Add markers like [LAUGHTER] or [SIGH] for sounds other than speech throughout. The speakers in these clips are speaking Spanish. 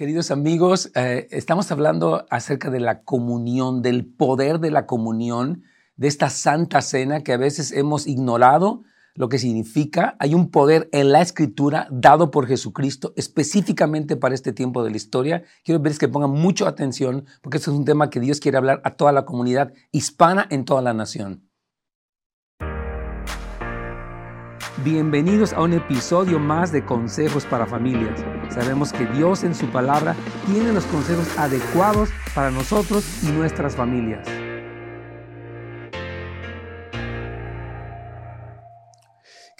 Queridos amigos, eh, estamos hablando acerca de la comunión, del poder de la comunión, de esta santa cena que a veces hemos ignorado lo que significa. Hay un poder en la escritura dado por Jesucristo específicamente para este tiempo de la historia. Quiero verles que pongan mucha atención porque este es un tema que Dios quiere hablar a toda la comunidad hispana en toda la nación. Bienvenidos a un episodio más de Consejos para Familias. Sabemos que Dios en su palabra tiene los consejos adecuados para nosotros y nuestras familias.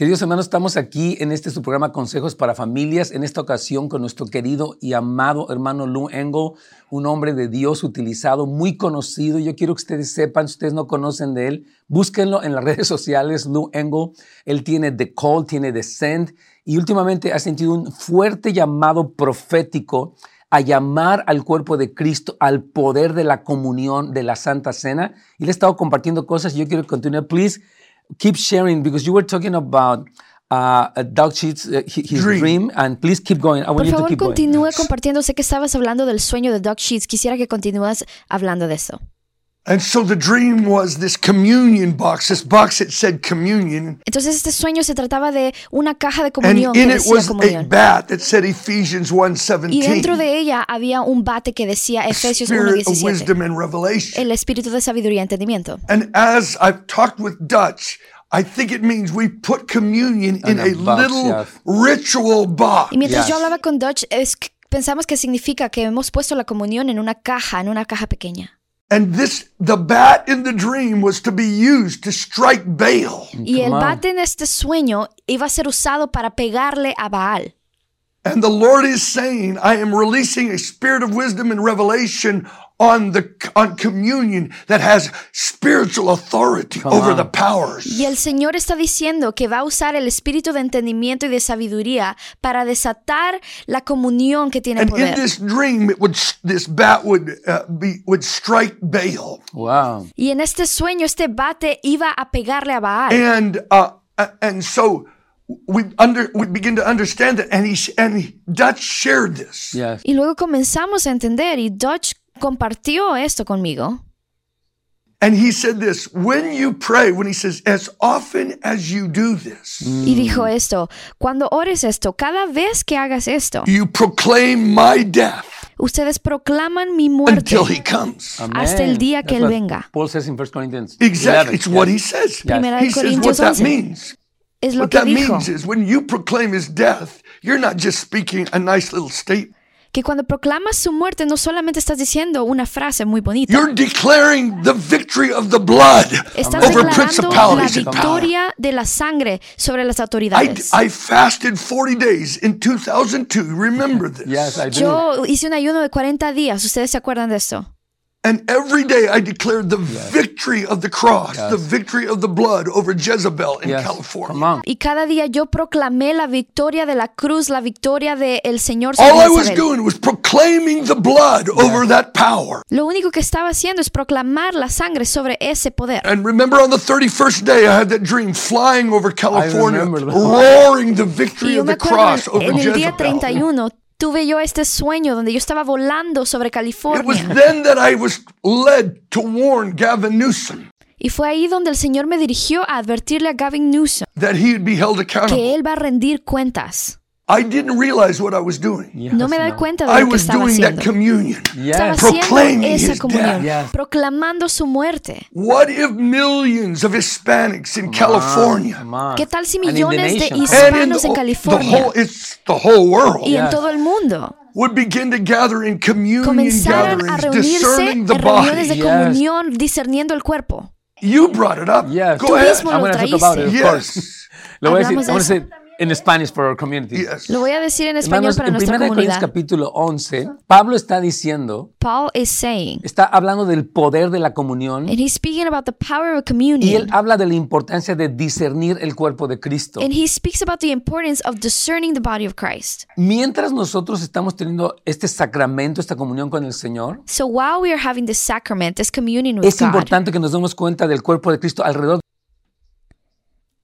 Queridos hermanos, estamos aquí en este su programa Consejos para Familias, en esta ocasión con nuestro querido y amado hermano Lou Engel, un hombre de Dios utilizado, muy conocido. Yo quiero que ustedes sepan, si ustedes no conocen de él, búsquenlo en las [LAUGHS] redes sociales, Lou Engel. Él tiene The Call, tiene The Send y últimamente ha sentido un fuerte llamado profético a llamar al cuerpo de Cristo al poder de la comunión de la Santa Cena. Y le he estado compartiendo cosas y yo quiero continuar. Please keep sharing because you were talking about uh, Doug Sheets, uh, his dream. dream. and please keep going. I want Por you favor, to keep continúe going. compartiendo. Sé que estabas hablando del sueño de Doug Sheets. Quisiera que continúas hablando de eso. Entonces este sueño se trataba de una caja de And comunión que in it decía was a comunión. bat that said Ephesians Y dentro 1:17. de ella había un bate que decía Efesios Spirit of 1:17. wisdom and revelation. El espíritu de sabiduría y entendimiento. And as I've talked with Dutch, I think it means we put communion in In a a box, little ritual box. Y mientras yo hablaba con Dutch, pensamos que significa que hemos puesto la comunión en una caja, en una caja pequeña. And this the bat in the dream was to be used to strike Baal. Mm, y el bate en este sueño iba a ser usado para pegarle a Baal. And the Lord is saying, I am releasing a spirit of wisdom and revelation on the on communion that has spiritual authority Come over on. the powers. Y el Señor está diciendo que va a usar el espíritu de entendimiento y de sabiduría para desatar la comunión que tiene And in poder. this dream, it would this bat would uh, be would strike Baal, Wow. Y en este sueño este bate iba a pegarle a Baal. and uh, uh, and so we under we begin to understand that, and he and he, Dutch shared this. Yes. Y luego comenzamos a entender y Dutch compartió esto conmigo. And he said this when you pray, when he says, as often as you do this, Y dijo esto, cuando ores esto, cada vez que hagas esto, you proclaim my death ustedes proclaman mi muerte. until he comes. Hasta el día que That's Él what venga. Paul says in 1 Corinthians. Exactly. 11, It's what he yes. says. Yes. Primera He de says what Corintios that 11. means. Es lo What que that dijo. means is when you proclaim his death, you're not just speaking a nice little statement. Que cuando proclamas su muerte no solamente estás diciendo una frase muy bonita. You're declaring the victory of the blood Estás over declarando la victoria de la sangre sobre las I, autoridades. I fasted 40 days in 2002. Remember this. Yes, I do. Yo hice un ayuno de 40 días, ¿ustedes se acuerdan de esto? And every day I declared the victory of the cross, the victory of the blood over Jezebel in yes. California. Y cada día yo proclamé la victoria de la cruz, la victoria del Señor sobre All I was doing was proclaiming the blood over that power. Lo único que estaba haciendo es proclamar la sangre sobre ese poder. And remember on the 31st day, I had that dream flying over California, roaring the victory of the cross over en el día Jezebel. 31 tuve yo este sueño donde yo estaba volando sobre It was California. then that I was led to warn Gavin Newsom Y fue ahí donde el Señor me dirigió a advertirle a Gavin Newsom that he'd be held accountable. que él va a rendir cuentas. I didn't realize what I was doing. Yes, No me da cuenta de I lo que was estaba doing that haciendo. communion. Estaba Yes. haciendo Proclaiming esa his comunión, death. Yes. proclamando su muerte. What if millions of Hispanics in California. ¿Qué tal si And in the millones de nation. his- and in hispanos en the California? whole it's the whole world Y en todo el mundo would begin to gather in communion comenzaran a gatherings, reunirse discerning en reuniones de comunión discerniendo el cuerpo. You brought it up. Yes. Go Tú ahead. mismo I'm lo going to talk about it, of Yes. course. Lo voy a decir, In Spanish for our community. Yes. Lo voy a decir en español Hermanos, para en nuestra 1 Corintios comunidad. capítulo 11, Pablo está diciendo, Paul is saying, está hablando del poder de la comunión and he's speaking about the power of y él habla de la importancia de discernir el cuerpo de Cristo. And he speaks about the importance of discerning the body of Christ. Mientras nosotros estamos teniendo este sacramento, esta comunión con el Señor, So while we are having this sacrament, this communion with es God, importante que nos demos cuenta del cuerpo de Cristo alrededor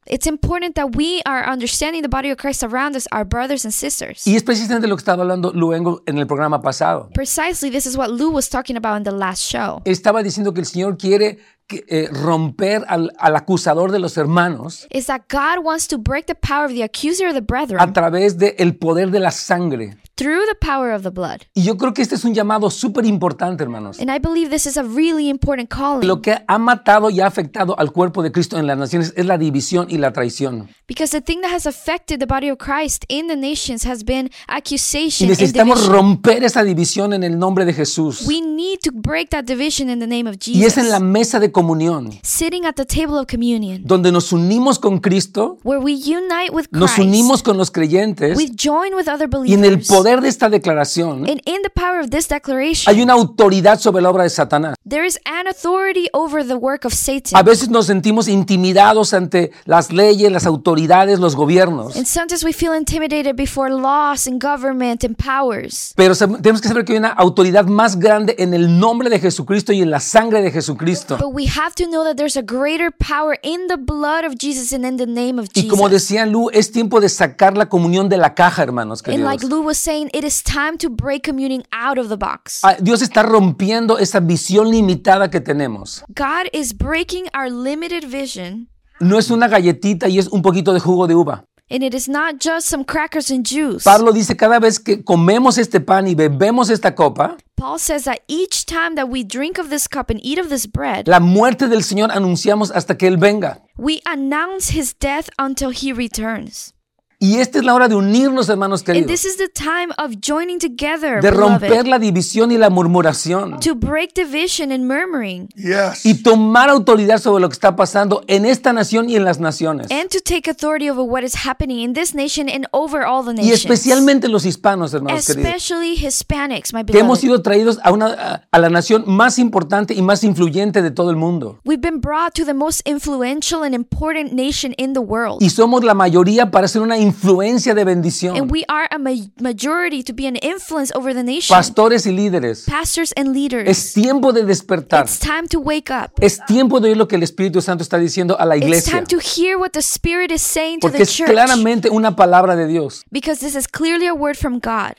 It's important that we are understanding the body of Christ around us, our brothers and sisters. Y es precisamente lo que estaba hablando Luengo en el programa pasado. Precisely, this is what Lou was talking about in the last show. Estaba diciendo que el Señor quiere eh, romper al, al acusador de los hermanos Is that God wants to break the power of the accuser of the a brethren través del poder de la sangre. through the power of the blood. Y yo creo que este es un llamado súper importante, hermanos. And I believe this is a really important calling Lo que ha matado y ha afectado al cuerpo de Cristo en las naciones es la división y la traición. Because the thing that has affected the body of Christ in the nations has been Y accusation and necesitamos romper esa división en el nombre de Jesús. We need to break that division in the name of Y es en la Jesus. mesa de comunión, Sitting at the table of communion, donde nos unimos con Cristo, where we unite with nos Christ, unimos con los creyentes we join with other y en el believers. poder de esta declaración And in the power of this declaration, hay una autoridad sobre la obra de Satanás. there is an authority over the work of A Satan. veces nos sentimos intimidados ante las leyes, las autoridades, los gobiernos. And sometimes we feel intimidated before laws and government and powers. Pero tenemos que saber que hay una autoridad más grande en el nombre de Jesucristo y en la sangre de Jesucristo. But we have to know that there's a greater power in the blood of Jesus and in the name of Y como decía Lu, es tiempo de sacar la comunión de la caja, hermanos And like queridos. Lou was saying, it is time to break communing out of the box. Ah, Dios está rompiendo esa visión limitada que tenemos. God is breaking our limited vision, No es una galletita y es un poquito de jugo de uva. and it is not just some crackers and juice. Pablo dice, cada vez que comemos este pan y bebemos esta copa, Paul says that each time that we drink of this cup and eat of this bread, la muerte del Señor anunciamos hasta que Él venga. we announce his death until he returns. Y esta es la hora de unirnos, hermanos And queridos. this is the time of joining together, De romper beloved, la división y la murmuración. to break division and murmuring, Yes. Y tomar autoridad sobre lo que está pasando en esta nación y en las naciones. and to take authority over what is happening in this nation and over all the Y nations. especialmente los hispanos, hermanos queridos. Especially Hispanics, my Que hemos beloved. sido traídos a, una, a la nación más importante y más influyente de todo el mundo. We've been brought to the most influential and important nation in the world. Y somos la mayoría para ser una influencia de bendición. And we are a ma- majority to be an influence over the nation. Pastores y líderes. Pastors and leaders. Es tiempo de despertar. It's time to wake up. Es tiempo de oír lo que el Espíritu Santo está diciendo a la It's iglesia. time to hear what the Spirit is saying to Porque the es church. claramente una palabra de Dios. Because this is clearly a word from God.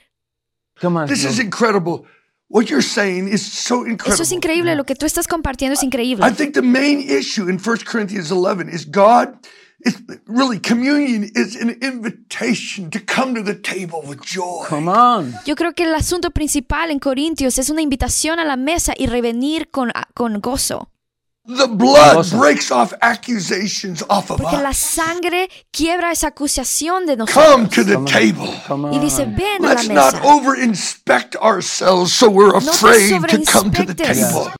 Come on, This no. is incredible. What you're saying is so Eso es incredible. increíble. Lo que tú estás compartiendo es increíble. I think the main issue in 1 Corinthians 11 is God is really communion is an invitation to come to the table with joy. Come on. Yo creo que el asunto principal en Corintios es una invitación a la mesa y revenir con, con gozo. The blood breaks off accusations off of Porque la us. sangre quiebra esa acusación de Come nosotros. to the table. Come Y dice, on. ven a la Let's not mesa. over inspect ourselves so we're No te afraid to come to the table.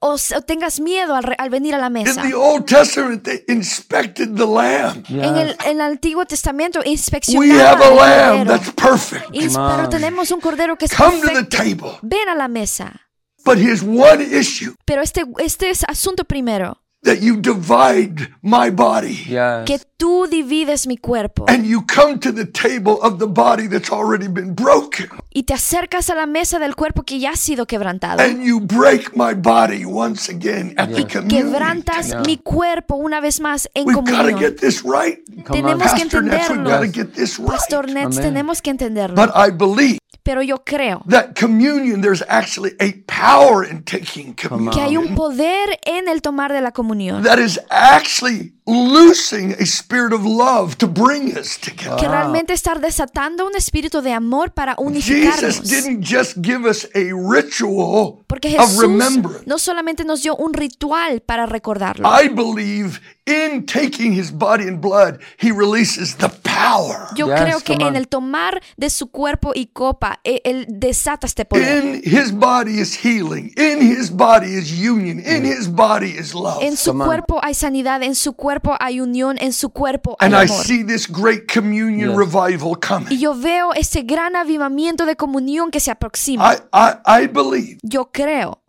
O, o tengas miedo al, re- al venir a la In mesa. the Old Testament, they inspected the lamb. En el, Yes. en el Antiguo Testamento We inspeccionaban have a lamb that's perfect. Y- pero tenemos un cordero que es Come to the perfecto. table. Ven a la mesa. But his one issue Pero este, este es asunto primero, that you divide my body Yes. que tú divides mi cuerpo and you come to the table of the body that's already been broken y te acercas a la mesa del cuerpo que ya ha sido quebrantado. and you break my body once again at the communion. Quebrantas Yeah. mi cuerpo una vez más en We've got to comunión. get this right. Tenemos que Nets, we've entenderlo. get this right. Pastor Nets, Amén. tenemos que entenderlo. But I believe Pero yo creo that communion, there's actually a power in taking communion. que hay un poder en el tomar de la comunión. That is actually loosing a spirit of love to bring us together. Que realmente estar desatando un espíritu de amor para Jesus unificarnos. didn't just give us a ritual Porque of Jesús remembrance. no solamente nos dio un ritual para recordarlo. I believe in taking his body and blood, he releases the power. Yo Yes, creo que en el tomar de su cuerpo y copa, e- él desata este poder. In his body is healing. In his body is union. In his body is love. En su Come on. cuerpo hay sanidad, en su cuerpo hay unión, en su cuerpo hay And I amor. see this great communion Yes. revival Y coming. yo veo ese gran avivamiento de comunión que se aproxima. I, I, I believe Yo creo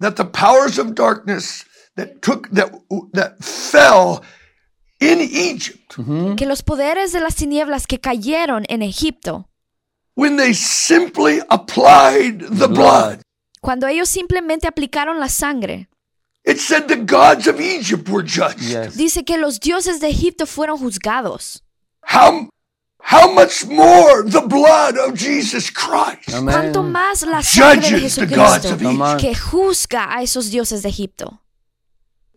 that the powers of darkness that took that that fell in Egypt Mm-hmm. que los poderes de las tinieblas que cayeron en Egipto, when they simply applied the blood. cuando ellos simplemente aplicaron la sangre, It said the gods of Egypt were judged. Yes. Dice que los dioses de Egipto fueron juzgados. How, how much more the blood of Jesus Christ Amen. Cuanto más la sangre de judges the gods Jesucristo que juzga a esos dioses de Egipto.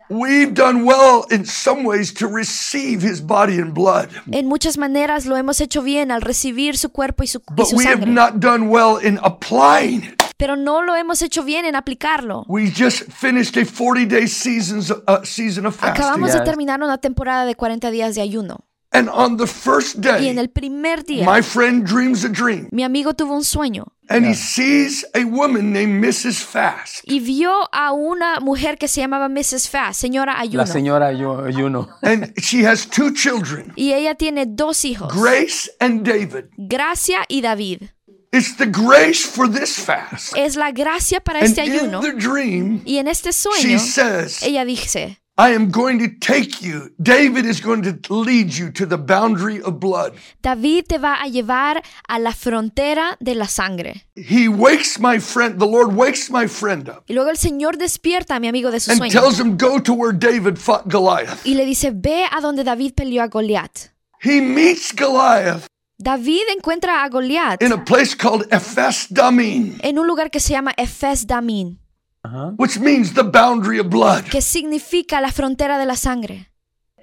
We've done well in some ways to receive his body and blood, En muchas maneras lo hemos hecho bien al recibir su cuerpo y su, y but we have sangre, not done well in applying it. pero no lo hemos hecho bien en aplicarlo. We just finished a 40 day seasons, uh, season of fasting. Acabamos de terminar una temporada de 40 días de ayuno And on the first y day, en el primer día my friend dreams a dream mi amigo tuvo un sueño and he sees a woman named Mrs. Fast. y vio a una mujer que se llamaba Mrs. Fast, señora ayuno, La señora Ayu- ayuno. And she has two children, y ella tiene dos hijos, Grace and David. Gracia y David. It's the grace for this fast. Es la gracia para And este in ayuno the dream, y en este she sueño says, ella dice, I am going to take you. David is going to lead you to the boundary of blood. David te va a llevar a la frontera de la sangre. He wakes my friend, the Lord wakes my friend up Y luego el Señor despierta a mi amigo de su and sueño tells him, Go to where David fought Goliath. y le dice, ve a donde David peleó a Goliat. He meets Goliath David encuentra a Goliat in a place called Ephes Damin, en un lugar que se llama Efes Damin, Ajá. which means the boundary of blood. que significa la frontera de la sangre.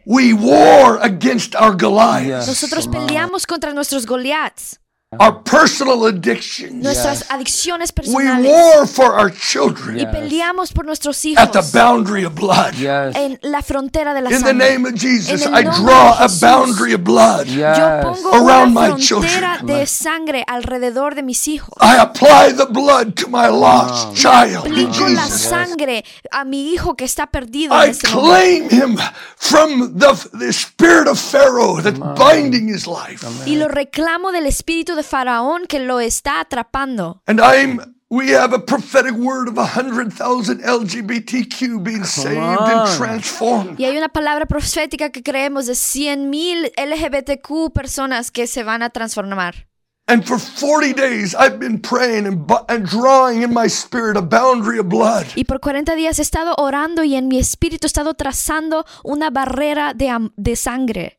We war against our Goliaths, Yes. Nosotros peleamos contra nuestros Goliats, our personal addictions. nuestras Yes. adicciones We personales war for our children y peleamos por nuestros at the hijos boundary of blood. Yes. en la frontera de la In the sangre. name of Jesus, I draw a boundary of blood. Yo pongo Around una my frontera children. de sangre alrededor de mis hijos. I apply the blood to my lost child. Aplico la sangre a mi hijo que está perdido I claim him from the, the spirit of Pharaoh that's binding his life. Y lo reclamo del espíritu de Faraón que lo está atrapando. And I'm we have a prophetic word of a hundred thousand LGBTQ being saved and transformed. Y hay una palabra profética que creemos de 100.000 LGBTQ personas que se van a transformar. And for 40 days I've been praying and, drawing in my spirit a boundary of blood. Y por 40 días he estado orando y en mi espíritu he estado trazando una barrera de sangre.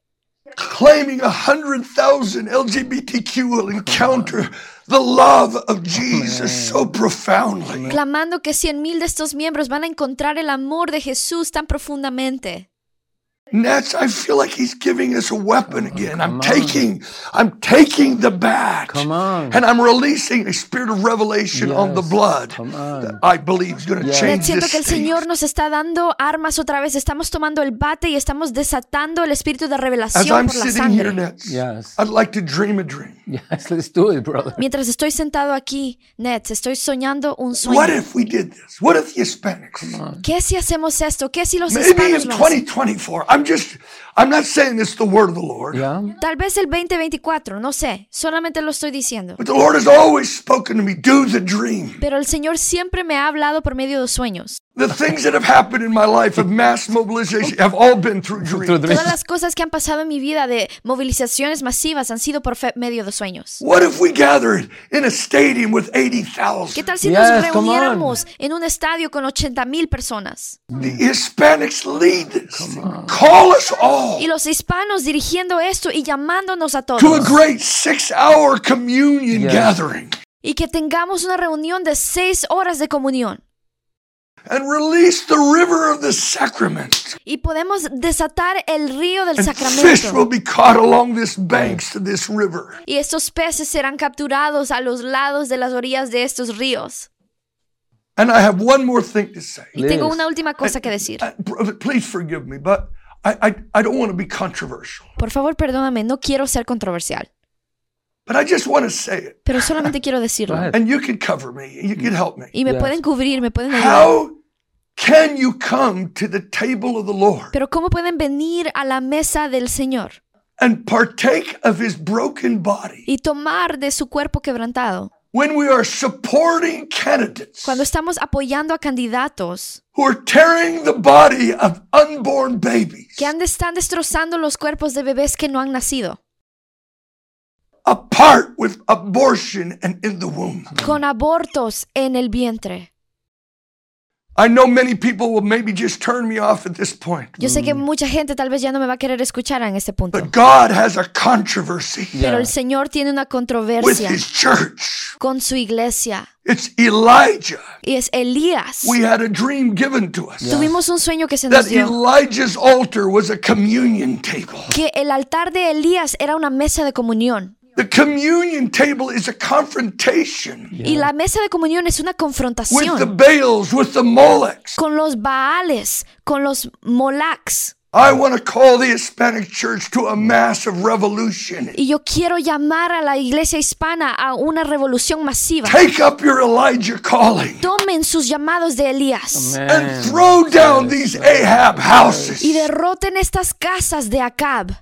Claiming a hundred thousand LGBTQ will encounter the love of Jesus so profoundly. Clamando que 100.000 de estos miembros van a encontrar el amor de Jesús tan profundamente. Nets, I feel like he's giving us a weapon again. I'm on. taking, I'm taking the bat, Come on. and I'm releasing a spirit of revelation on the blood Come on. that I believe is going to Yes. change Siento this que el state. Señor nos está dando armas otra vez. Estamos tomando el bate y estamos desatando el espíritu de As revelación I'm por la sitting here, sangre. Nets, Yes. I'd like to dream a dream. [LAUGHS] Yes, let's do it, brother. Mientras estoy sentado aquí, Nets, estoy soñando un What sueño. if we did this? What if the Hispanics? ¿Qué si hacemos esto? ¿Qué si los Maybe hispanos in lo hacen? 2024. I'm just, I'm not saying it's the word of the Lord. Yeah. Tal vez el 2024, no sé. Solamente lo estoy diciendo. But the Lord has always spoken to me, do the dream. Pero el Señor siempre me ha hablado por medio de sueños. The things that have happened in my life of mass mobilization have all been through dreams. Through the- Todas las cosas que han pasado en mi vida de movilizaciones masivas han sido por medio de sueños. What if we gathered in a stadium with ¿Qué 80,000? tal si Yes, nos reuniéramos en un estadio con 80 mil personas? The Hispanics lead this. Call us all Y los hispanos dirigiendo esto y llamándonos a to a todos. great six hour communion Yes. gathering Y que tengamos una reunión de seis horas de comunión. and release the river of the sacrament. Y podemos desatar el río del And fish will sacramento. be caught along this banks to this river. Y estos peces serán capturados a los lados de las orillas de estos ríos. And I have one more thing to say. Y tengo una última cosa que decir. Uh, br- Please forgive me, but I, I, I don't want to be controversial. Por favor, perdóname, no quiero ser controversial, But I just want to say it. pero solamente quiero decirlo. And you can cover me. You can help me. Y me Yes. pueden cubrir, me pueden ayudar. How can you come to the table of the Lord Pero ¿cómo pueden venir a la mesa del Señor and partake of his broken body y tomar de su cuerpo quebrantado? When we are supporting candidates Cuando estamos apoyando a candidatos who are tearing the body of unborn babies que han- están destrozando los cuerpos de bebés que no han nacido, apart with abortion and in the womb? con abortos en el vientre. I know many people will maybe just turn me off at this point. Yo sé que mucha gente tal vez ya no me va a querer escuchar en este punto. But God has a controversy Pero el Señor tiene una with controversia his church. Con su iglesia. It's Elijah. Y es Elías. We had a dream given to us Tuvimos un sueño que se nos that dio. Elijah's altar was a communion table. Que el altar de Elías era una mesa de comunión. The communion table is a confrontation Y la mesa de comunión es una with the confrontación Baals, with the Molechs. con los Baales, con los Molacs. I want to call the Hispanic church to a massive revolution. Y yo quiero llamar a la iglesia hispana a una revolución masiva. Take up your Elijah calling Tomen sus llamados de Elías and throw down these Ahab houses y derroten estas casas de Acab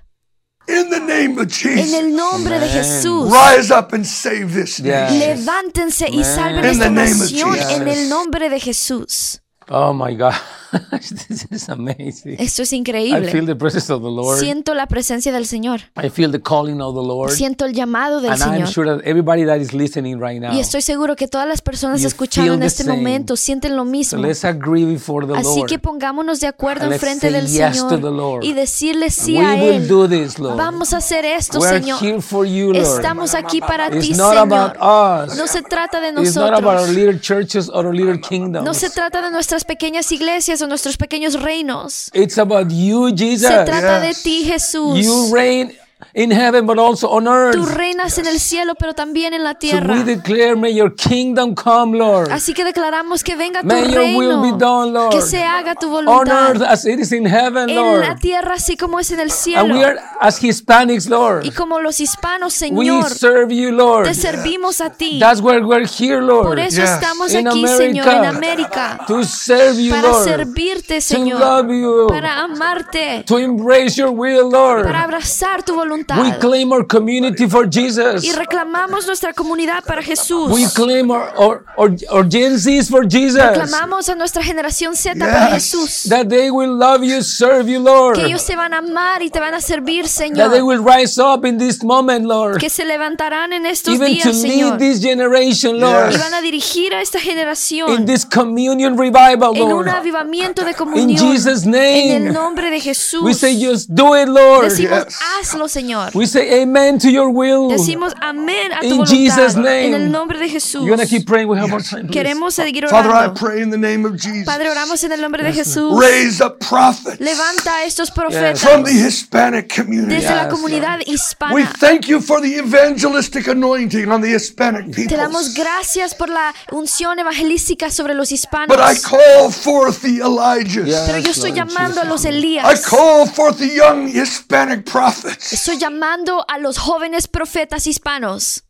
in the name of en Jesus. el nombre de Amen. Jesús. Rise up and save this nation. Levántense y salven In esta the name of nación Jesus. en el nombre de Jesús. Oh my God. [LAUGHS] this is amazing. Esto es I feel increíble. the presence of the Lord. Siento la presencia del Señor. I feel the calling of the Lord. Siento el llamado del And I'm Señor. sure that everybody that is listening right now. Y estoy seguro que todas las personas escuchando en este same. momento sienten lo So mismo. let's agree before the Así Lord. que pongámonos de acuerdo en frente del yes to the Señor Lord. y decirle sí we a will Él. do this, Lord. Vamos a hacer esto, We're Señor. here for you, Lord. Estamos aquí para ti, It's Señor. us. No se trata de It's not about our nosotros. little churches or our little kingdoms. No se trata de nuestras pequeñas iglesias o nuestros pequeños reinos. It's about you, Jesus. Se trata de ti, Jesús. You reign in heaven, but also on earth. Tú reinas en el cielo, pero también en la So we tierra. declare, may your kingdom come, Lord. Así que declaramos que venga tu May your will be reino. done, Lord. Que se haga tu On earth voluntad. as it is in heaven, En la tierra así como es en el And we cielo. are as Hispanics, Lord. Y como los hispanos, We Señor, serve you, Lord. te servimos a ti. That's why we're here, Por Lord. eso Yes. estamos In aquí, Señor, en América. To serve you, Para Lord. servirte, To Señor. love you. Para amarte. To embrace your will, Lord. Para abrazar tu We voluntad. claim our community for Jesus. Y reclamamos nuestra comunidad para Jesús. We claim our, our, our, our Gen Zs for Jesus. Reclamamos a nuestra generación Z para Yes. Jesús. That they will love you, serve you, Lord. Que ellos te van a amar y te van a servir, That they Señor. will rise up in this moment, Lord. Que se levantarán en estos Even to días, lead Señor. this generation, Lord. Y van a dirigir a esta In generación this communion revival, en un Lord. avivamiento de In comunión. Jesus' En name. el nombre de Jesús. We say, just do it, Lord. Decimos, Yes. hazlo, Señor. We say amen to your will. Decimos amén a tu In voluntad. Jesus' name. En el nombre de Jesús. You're going to keep praying. We have more time. Queremos seguir Father, I orando. pray in the name of Jesus. Padre, oramos en el nombre de Jesús. Raise up prophets Levanta a estos profetas from the Hispanic community. desde la Yes, comunidad We hispana. thank you for the evangelistic anointing on the Hispanic Te people. damos gracias por la unción evangelística sobre los hispanos. But I call forth the Elijahs. Yes, Pero yo estoy Lord llamando a los I Elías. call forth the young Hispanic prophets Estoy llamando a los jóvenes profetas hispanos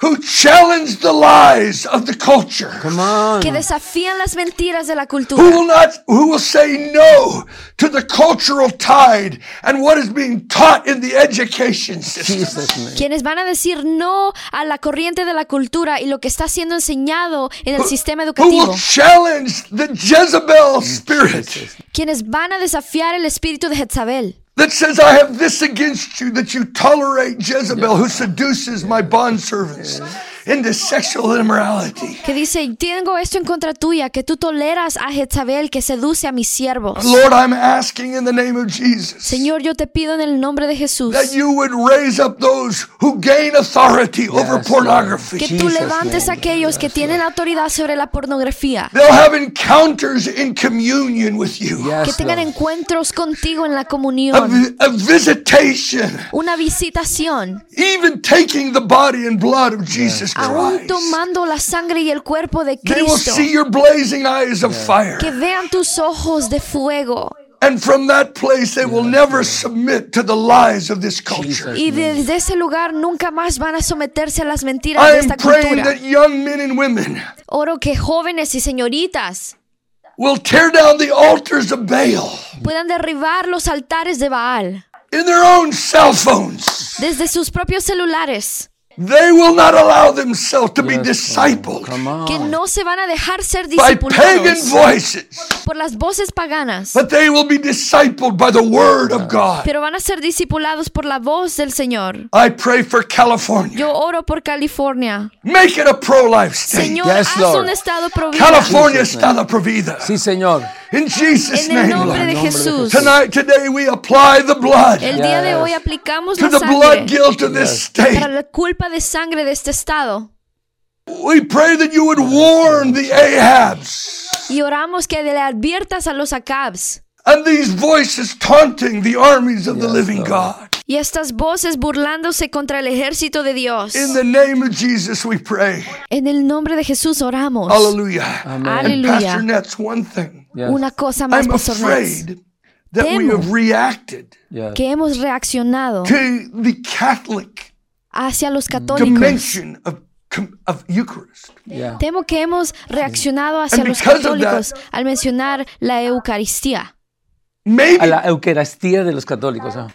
who challenge the lies of the culture. Come on. que desafían las mentiras de la Who cultura. will not who will say no to the cultural tide and what is being taught in the education system. Jesus'. Quienes van a decir no a la corriente de la cultura y lo que está siendo enseñado en el sistema Who educativo. will challenge the Jezebel spirit Quienes van a desafiar el espíritu de Jezabel. That says, I have this against you, that you tolerate Jezebel who seduces my bondservants into sexual immorality. Que dice, tengo esto en contra tuya, que tú toleras a Jezabel que seduce a mis siervos. Lord, I'm asking in the name of Jesus Señor, yo te pido en el nombre de Jesús that you would raise up those who gain authority over Lord. pornography. que tú levantes a aquellos que tienen autoridad sobre la pornografía, They'll have encounters in communion with you. que Yes, tengan Lord. encuentros contigo en la A, comunión, vi- a visitation, una visitación, even taking the body and blood of Jesus aún tomando la sangre y el cuerpo de They will Cristo, see your blazing eyes of fire. que vean tus ojos de fuego And from that place, they will never submit to the lies of this culture. Y desde ese lugar nunca más van a someterse a las mentiras I de am esta praying cultura. that young men and women Oro que jóvenes y señoritas will tear down the altars of Baal puedan derribar los altares de Baal in their own cell phones. desde sus propios celulares, They will not allow themselves to be Yes, discipled Come on. que no se van a dejar ser by pagan discipulados voices. por las voces paganas, but they will be discipled by the word of God. pero van a ser discipulados por la voz del Señor. I pray for California. Yo oro por California. Make it a pro-life state. Señor, Yes, haz Lord. un estado pro vida. California pro vida. Sí, Señor. In Jesus' En el name, nombre de Lord. Jesús. Tonight, today, we apply the blood El día de hoy aplicamos to la the blood guilt of this state. para la culpa de sangre de este estado. We pray that you would warn the Ahabs Y oramos que le adviertas a los Acabs and these voices taunting the armies of the living God. y estas voces burlándose contra el ejército de Dios. In the name of Jesus, we pray. En el nombre de Jesús oramos. Aleluya. Pastor Net's one thing. Yes. Una cosa más, I'm Pastor afraid that we Temo. have reacted Yes. que hemos reaccionado to the Catholic hacia los católicos. of, Eucharist. Yeah. Temo que hemos reaccionado hacia And los católicos al mencionar la Eucaristía. Maybe, A la Eucaristía de los católicos. ah.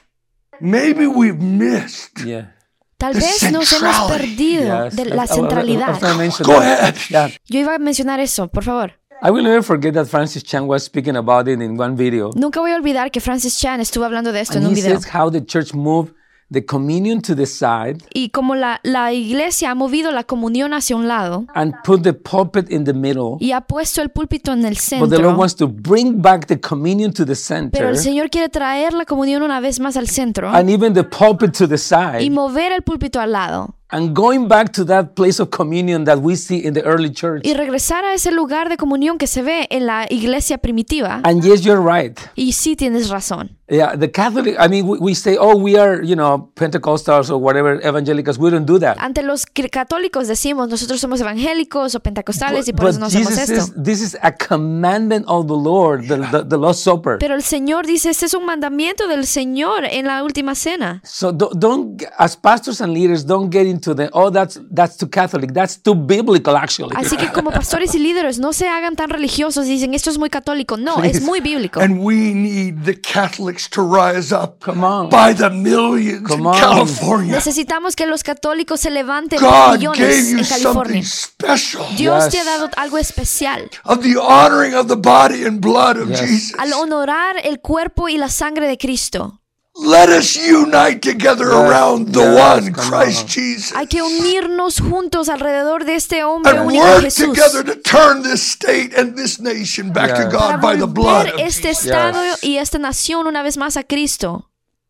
maybe we've missed. Yeah. Tal vez nos hemos perdido Yes. de la centralidad. Go ahead. Yeah. Yo iba a mencionar eso, por favor. I will never forget that Francis Chan was speaking about it in one video. Nunca voy a olvidar que Francis Chan estuvo hablando de esto en And un he video. says how the church moved the communion to the side Y como la, la iglesia ha movido la comunión hacia un lado and put the pulpit in the middle. y ha puesto el púlpito en el But the Lord centro, wants to bring back the communion to the pero center el Señor quiere traer la comunión una vez más al centro and even the pulpit to the y side mover el púlpito al lado and going back to that place of communion that we see in the early church. y regresar a ese lugar de comunión que se ve en la iglesia primitiva. And yes, you're right. Y sí tienes razón. Yeah, the Catholic, I mean, we, we say, oh, we are, you know, Pentecostals or whatever, evangelicals. We don't do that. Ante los católicos decimos, nosotros somos evangélicos o pentecostales y por But eso no hacemos Jesus esto. says this is a commandment of the Lord, the, the, the Last Supper. Pero el Señor dice, este es un mandamiento del Señor en la última cena. So don't, don't, as pastors and leaders, don't get into the, oh, that's that's too Catholic. That's too biblical, actually. Así que como pastores y líderes, no se hagan tan religiosos y dicen, esto es muy católico. No, es muy bíblico. And we need the Catholics to rise up Come on. by the millions Come in on. California. Necesitamos que los católicos se levanten por God gave millones you en California. something special Dios Yes. te ha dado algo especial of the honoring of the body and blood of Yes. Jesus. al honorar el cuerpo y la sangre de Cristo. Let us unite together around the one Christ. Jesus. Hay que unirnos juntos alrededor de este hombre and único work Jesús together to turn this state and this nation back to para God by the blood este Jesus. estado Yes. y esta nación una vez más a Cristo.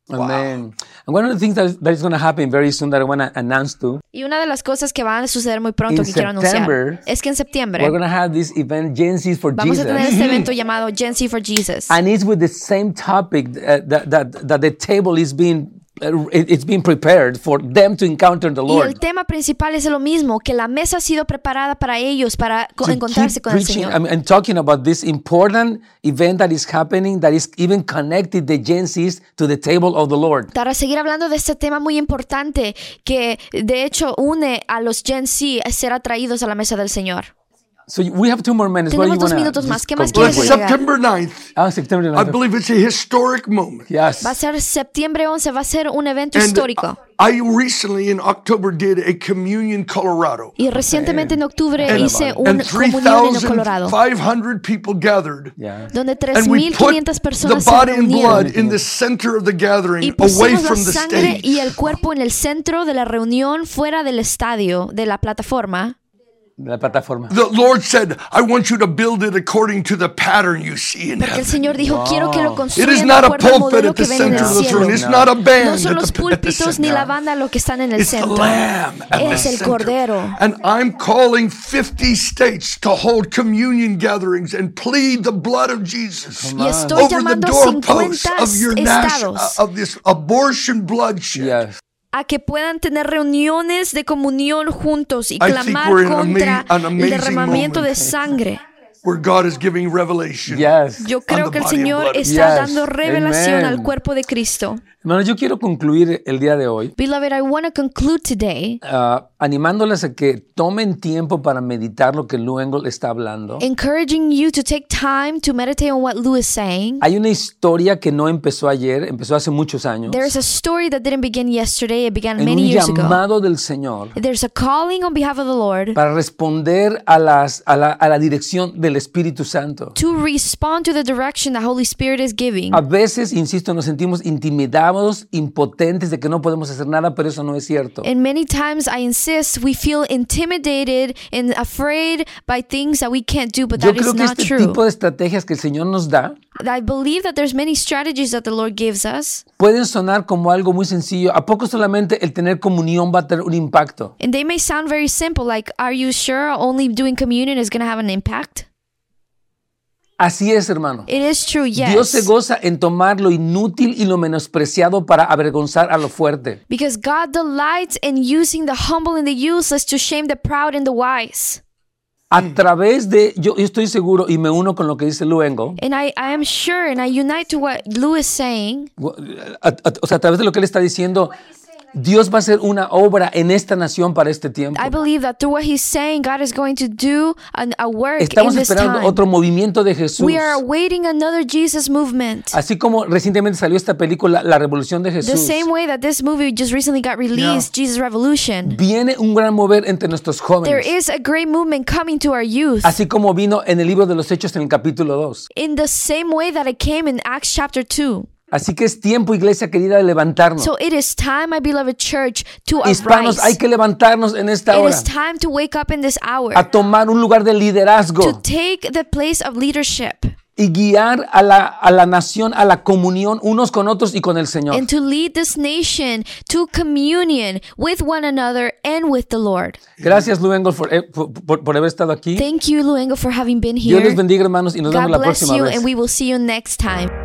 Amen. And one of the things that is, that is going to happen very soon that I want to announce to, Y una de las cosas que van a suceder muy pronto In que quiero anunciar September, es que en septiembre we're going to have this event, Gen Z for vamos a Jesus. tener este evento [LAUGHS] llamado Gen Z for Jesus. and it's with the same topic uh, that, that, that the table is being, it's being prepared for them to encounter the Y Lord. el tema principal es lo mismo, que la mesa ha sido preparada para ellos, para to encontrarse con el Señor. I mean, and talking about this important event that is happening that is even connected the Gen Zs to the table of the Lord. Para seguir hablando de este tema muy importante que de hecho une a los Gen Z a ser atraídos a la mesa del Señor. So we have two more minutes. Tenemos you dos minutos más. ¿Qué más quieres agregar? September 9th, Ah, September I 11th. believe it's a historic moment. Yes. Va a ser septiembre 11, va a ser un evento And histórico. I recently in October did a communion Colorado. Y recientemente en octubre And, hice un and comunión en Colorado, 3,500 people gathered. Yeah. donde And we put 3.500 the personas se body and blood reunieron. in the center of the gathering, Y away pusimos la from the sangre stage. y el cuerpo en el centro de la reunión, fuera del estadio, de la plataforma. La plataforma. The Lord said, I want you to build it according to the pattern you see in Porque el heaven. Señor dijo, quiero que lo It is construyan de not a acuerdo al pulpit modelo at que the ven en center of the cielo. throne. It's not a No band son at los the, púlpitos ni la center. banda lo que están en el It's the. Lamb at the el center. Cordero. And I'm calling 50 states to hold communion gatherings and plead the blood of Jesus Y estoy over the doorposts of your national, of this abortion bloodshed. Yes. A que puedan tener reuniones de comunión juntos y think clamar contra el derramamiento de moment. sangre. Where God is giving revelation. Yes. Yo creo the que el Señor está Yes. dando revelación Amen. al cuerpo de Cristo. Hermanos, yo quiero concluir el día de hoy. Beloved, I want to conclude today. Uh, animándoles a que tomen tiempo para meditar lo que Lou Engle está hablando. encouraging you to take time to meditate on what Lou is saying. Hay una historia que no empezó ayer, empezó hace muchos años. There's a story that didn't begin yesterday, it began En many un years ago. llamado del Señor There's a calling on behalf of the Lord para responder a, las, a, la, a la dirección del Espíritu Santo. to respond to the direction the Holy Spirit is giving. A veces, insisto, nos sentimos intimidados, impotentes de que no podemos hacer nada, pero eso no es cierto. And many times I insist we feel intimidated and afraid by things that we can't do, but Yo that is creo que not este true. tipo de estrategias que el Señor nos da I believe that there's many strategies that the Lord gives us, pueden sonar como algo muy sencillo. ¿A poco solamente el tener comunión va a tener un impacto? and they may sound very simple, like, are you sure only doing communion is going to have an impact? Así es, hermano. It is true, Dios se yes. goza en tomar lo inútil y lo menospreciado para avergonzar a lo fuerte. Because God delights in using the humble and the useless to shame the proud and the wise. A través de, yo, yo estoy seguro y me uno con lo que dice Luengo, And I, I am sure and I unite to what Lou is saying. o sea, a través de lo que él está diciendo, Dios va a hacer una obra en esta nación para este tiempo. I believe that through what he's saying, God is going to do an, a work Estamos esperando otro movimiento de Jesús. We are awaiting another Jesus movement. Así como recientemente salió esta película, La Revolución de The Jesús. same way that this movie just recently got released, Jesus Revolution. Viene un gran mover entre nuestros There jóvenes. is a great movement coming to our youth. Así como vino en el libro de los Hechos en el capítulo 2. In the same way that it came in Acts chapter 2. Así que es tiempo, iglesia querida, de levantarnos. So it is time, my beloved church, to Hispanos, hay que levantarnos en esta It hora is time to wake up in this hour. a tomar un lugar de To liderazgo take the place of leadership. y guiar a la, a la nación a la comunión unos con otros y con el Señor. and to lead this nation to communion with one another and with the Lord. Gracias, Luengo, por, eh, por- haber estado aquí. Thank you, Luengo, for having been Dios les here. bendiga, hermanos, y nos vemos God la bless próxima you, vez. and we will see you next time.